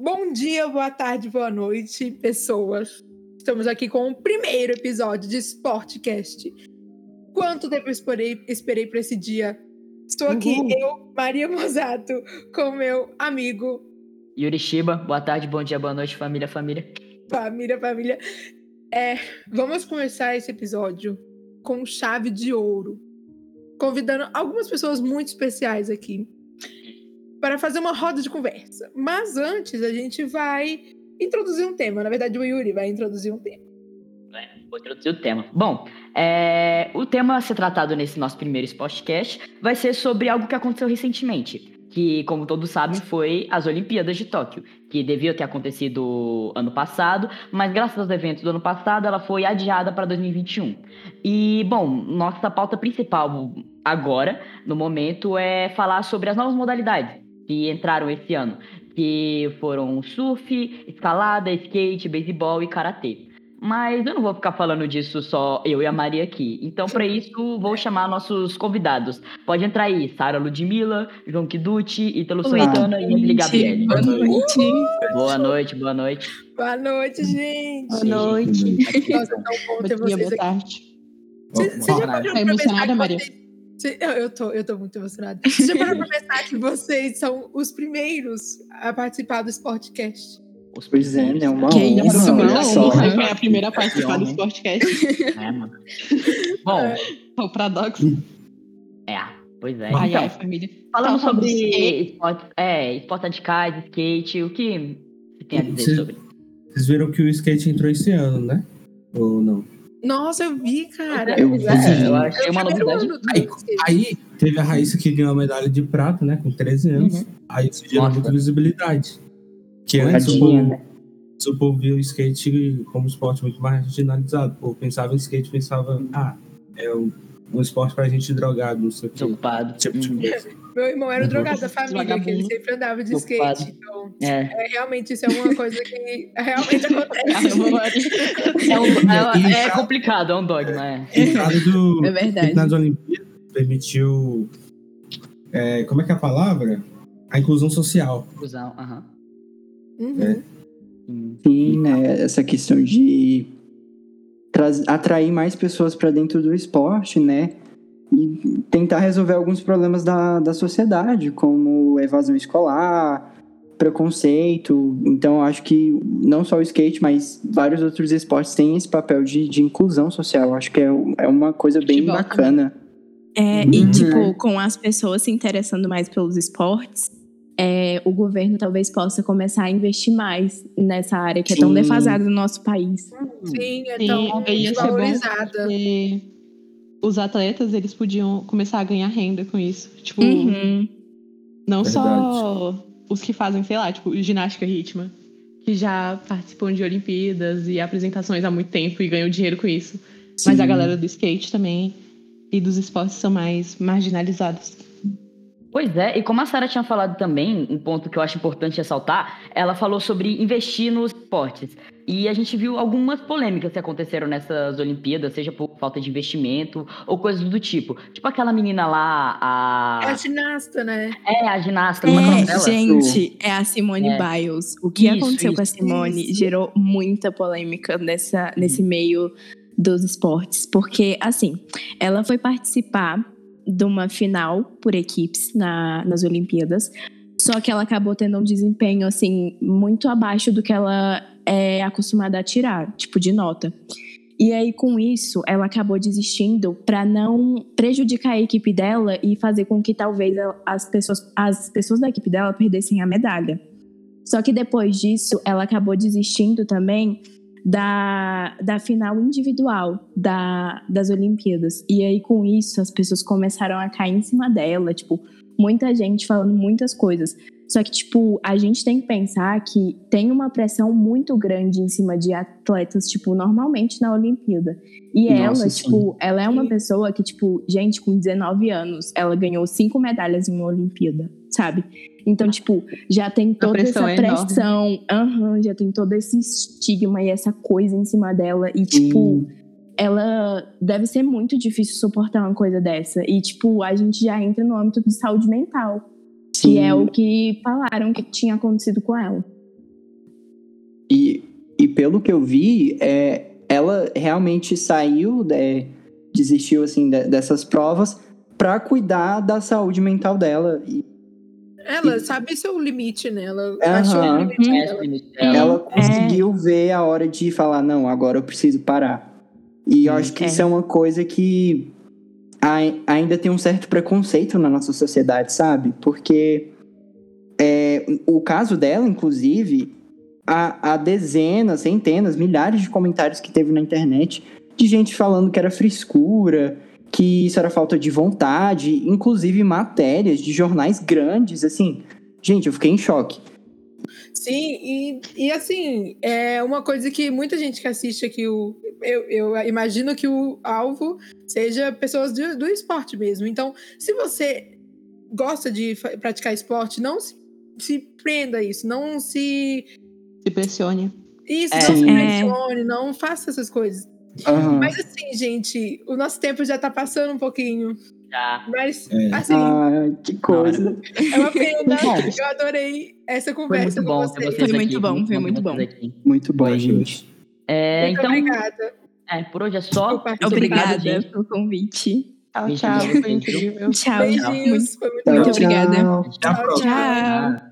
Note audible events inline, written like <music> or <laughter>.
Bom dia, boa tarde, boa noite, pessoas. Estamos aqui com o primeiro episódio de Sportcast. Quanto tempo eu esperei, esperei para esse dia? Estou aqui, Uhul. eu, Maria Mosato, com meu amigo, Yuri Shiba, boa tarde, bom dia, boa noite, família, família. família, família. É, vamos começar esse episódio com chave de ouro, convidando algumas pessoas muito especiais aqui para fazer uma roda de conversa. Mas antes a gente vai introduzir um tema. Na verdade, o Yuri vai introduzir um tema. Vou introduzir o tema. Bom, é, o tema a ser tratado nesse nosso primeiro podcast vai ser sobre algo que aconteceu recentemente, que, como todos sabem, foi as Olimpíadas de Tóquio, que deviam ter acontecido ano passado, mas graças aos eventos do ano passado, ela foi adiada para 2021. E, bom, nossa pauta principal agora, no momento, é falar sobre as novas modalidades que entraram esse ano, que foram surf, escalada, skate, beisebol e karatê. Mas eu não vou ficar falando disso só eu e a Maria aqui. Então, para isso, vou chamar nossos convidados. Pode entrar aí, Sara Ludmilla, João Kiducci, Ítalo Oi, Santana e Emily Gabriele. Boa noite. Boa noite, boa noite. Boa noite, gente. Boa noite. Nossa, tão bom ter vocês boa aqui. tarde. Você você já Tá parou pra emocionada, pensar que Maria? vocês- Você- eu, eu tô, eu tô muito emocionada. Parou pra <laughs> pensar que vocês são os primeiros a participar do Sportcast? Os Pois é, né? Uma Que honra, isso, olha não. só. Você foi a primeira a participar do homem. Sportcast. É, mano. Bom, O paradoxo. é, pois é. Ai, Então, ai, família. falando Então, sobre esportes, é, esportes radicais, skate, o que você tem a dizer Você- sobre? Vocês viram que o skate entrou esse ano, né? Ou não? Nossa, eu vi, cara. Eu vi. é, eu achei o uma novidade. Aí, aí teve a Raíssa que ganhou a medalha de prata, né? Com 13 anos. Uhum. Aí isso gerou muita visibilidade. Que antes o povo, né? o povo via o skate como esporte muito mais marginalizado. O povo pensava em skate, pensava, ah, é um, um esporte pra gente drogado, não sei o quê. Desocupado. Tipo de Uhum. Meu irmão era o drogado da família, que ele sempre andava de Ocupado. skate. Então, É. é, realmente, isso é uma coisa que realmente acontece. <laughs> É, um- é- é complicado, é um dogma, é. Entrada do <laughs> É verdade. nas Olimpíadas permitiu. é, como é que é a palavra? A inclusão social. Cusão, aham. Uhum. Hum. Sim, né? Essa questão de atrair mais pessoas para dentro do esporte, né? E tentar resolver alguns problemas da, da sociedade, como evasão escolar, preconceito. Então, acho que não só o skate, mas vários outros esportes têm esse papel de, de inclusão social. Acho que é, é uma coisa bem Futebol bacana. É, Uhum. E, tipo, com as pessoas se interessando mais pelos esportes, é, o governo talvez possa começar a investir mais nessa área que é tão Sim. defasada no nosso país. Sim, é Sim, tão ia ser bom desvalorizada. porque os atletas, eles podiam começar a ganhar renda com isso. Tipo, Uhum. não Verdade. só os que fazem, sei lá, tipo, ginástica rítmica, que já participam de Olimpíadas e apresentações há muito tempo e ganham dinheiro com isso. Mas Sim. a galera do skate também e dos esportes são mais marginalizados. Pois é, e como a Sara tinha falado também, um ponto que eu acho importante ressaltar, ela falou sobre investir nos esportes. E a gente viu algumas polêmicas que aconteceram nessas Olimpíadas, seja por falta de investimento ou coisas do tipo. Tipo aquela menina lá, É a a. ginasta, né? É, a ginasta, é é É, dela? gente, é a Simone É. Biles. O que Isso, aconteceu com a isso, Simone isso. gerou muita polêmica nessa, nesse meio dos esportes. Porque, assim, ela foi participar de uma final por equipes na, nas Olimpíadas. Só que ela acabou tendo um desempenho, assim, muito abaixo do que ela é acostumada a tirar, tipo, de nota. E aí, com isso, ela acabou desistindo para não prejudicar a equipe dela e fazer com que talvez as pessoas, as pessoas da equipe dela perdessem a medalha. Só que depois disso, ela acabou desistindo também da, da final individual da, das Olimpíadas. E aí, com isso, as pessoas começaram a cair em cima dela, tipo, muita gente falando muitas coisas. Só que, tipo, a gente tem que pensar que tem uma pressão muito grande em cima de atletas, tipo, normalmente na Olimpíada. E Nossa, ela, sim. tipo, ela é uma pessoa que, tipo, gente, com 19 anos, ela ganhou cinco medalhas em uma Olimpíada, sabe? Então, tipo, já tem toda pressão essa é pressão, aham, já tem todo esse estigma e essa coisa em cima dela. E, tipo, ela deve ser muito difícil suportar uma coisa dessa. E, tipo, a gente já entra no âmbito de saúde mental, que Sim. é o que falaram que tinha acontecido com ela. E, e pelo que eu vi, é, ela realmente saiu, né, desistiu assim de- dessas provas para cuidar da saúde mental dela. E Ela sabe seu limite, né? Ela Aham. achou o limite É, dela. ela conseguiu ver a hora de falar, não, agora eu preciso parar. E eu acho que é. isso é uma coisa que ainda tem um certo preconceito na nossa sociedade, sabe? Porque é, o caso dela, inclusive, há, há dezenas, centenas, milhares de comentários que teve na internet de gente falando que era frescura, que isso era falta de vontade, inclusive matérias de jornais grandes, assim. Gente, eu fiquei em choque. Sim, e, e assim, é uma coisa que muita gente que assiste aqui, o, eu, eu imagino que o alvo seja pessoas do, do esporte mesmo. Então, se você gosta de praticar esporte, não se, se prenda a isso, não se. Se pressione. Isso, É. não se pressione, não faça essas coisas. Aham. Mas assim, gente, o nosso tempo já tá passando um pouquinho. Já. Mas, É. assim, Ai, que coisa. é uma pena. <laughs> Eu adorei essa conversa com bom vocês. Foi aqui. muito bom, foi muito bom. aqui. Muito bom, Foi gente. É, Muito então, obrigada. é, por hoje é só. Obrigado, Obrigada gente. pelo convite. Tchau, tchau. Foi incrível. Tchau. Beijinhos. Muito, Foi muito Tchau, bom. Muito obrigada. tchau. Até a próxima. tchau. Ah.